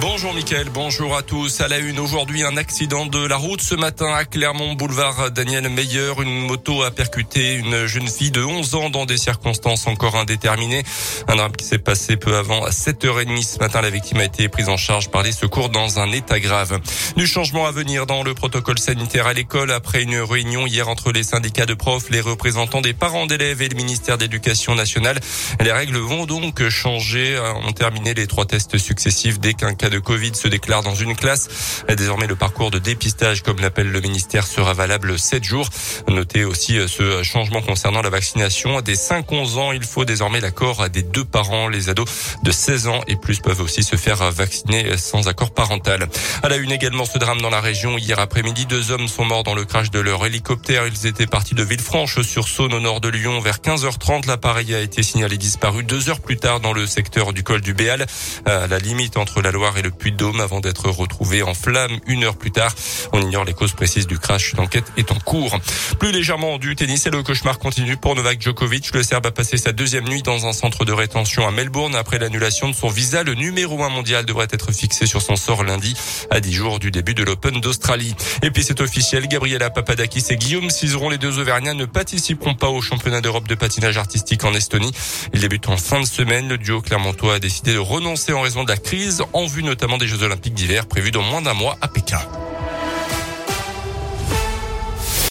Bonjour Mickaël, bonjour à tous. À la une aujourd'hui, un accident de la route ce matin à Clermont, boulevard Daniel Meyer. Une moto a percuté une jeune fille de 11 ans dans des circonstances encore indéterminées. Un drame qui s'est passé peu avant 7h30 ce matin. La victime a été prise en charge par les secours dans un état grave. Du changement à venir dans le protocole sanitaire à l'école après une réunion hier entre les syndicats de profs, les représentants des parents d'élèves et le ministère d'éducation nationale. Les règles vont donc changer. On terminé les trois tests successifs dès qu'un cas de Covid se déclare dans une classe. Désormais, le parcours de dépistage, comme l'appelle le ministère, sera valable 7 jours. Notez aussi euh, ce changement concernant la vaccination. Des 5-11 ans, il faut désormais l'accord des deux parents. Les ados de 16 ans et plus peuvent aussi se faire vacciner sans accord parental. À la une également, ce drame dans la région. Hier après-midi, deux hommes sont morts dans le crash de leur hélicoptère. Ils étaient partis de Villefranche sur Saône au nord de Lyon vers 15h30. L'appareil a été signalé disparu deux heures plus tard dans le secteur du col du Béal, à la limite entre la Loire et le Puy-de-Dôme avant d'être retrouvé en flammes une heure plus tard. On ignore les causes précises du crash. L'enquête est en cours. Plus légèrement du tennis et le cauchemar continue pour Novak Djokovic. Le Serbe a passé sa deuxième nuit dans un centre de rétention à Melbourne après l'annulation de son visa. Le numéro un mondial devrait être fixé sur son sort lundi à 10 jours du début de l'Open d'Australie. Et puis c'est officiel. Gabriela Papadakis et Guillaume Cizeron, les deux Auvergnats, ne participeront pas au championnat d'Europe de patinage artistique en Estonie. Ils débutent en fin de semaine. Le duo clermontois a décidé de renoncer en raison de la crise en vue notamment des Jeux Olympiques d'hiver prévus dans moins d'un mois à Pékin.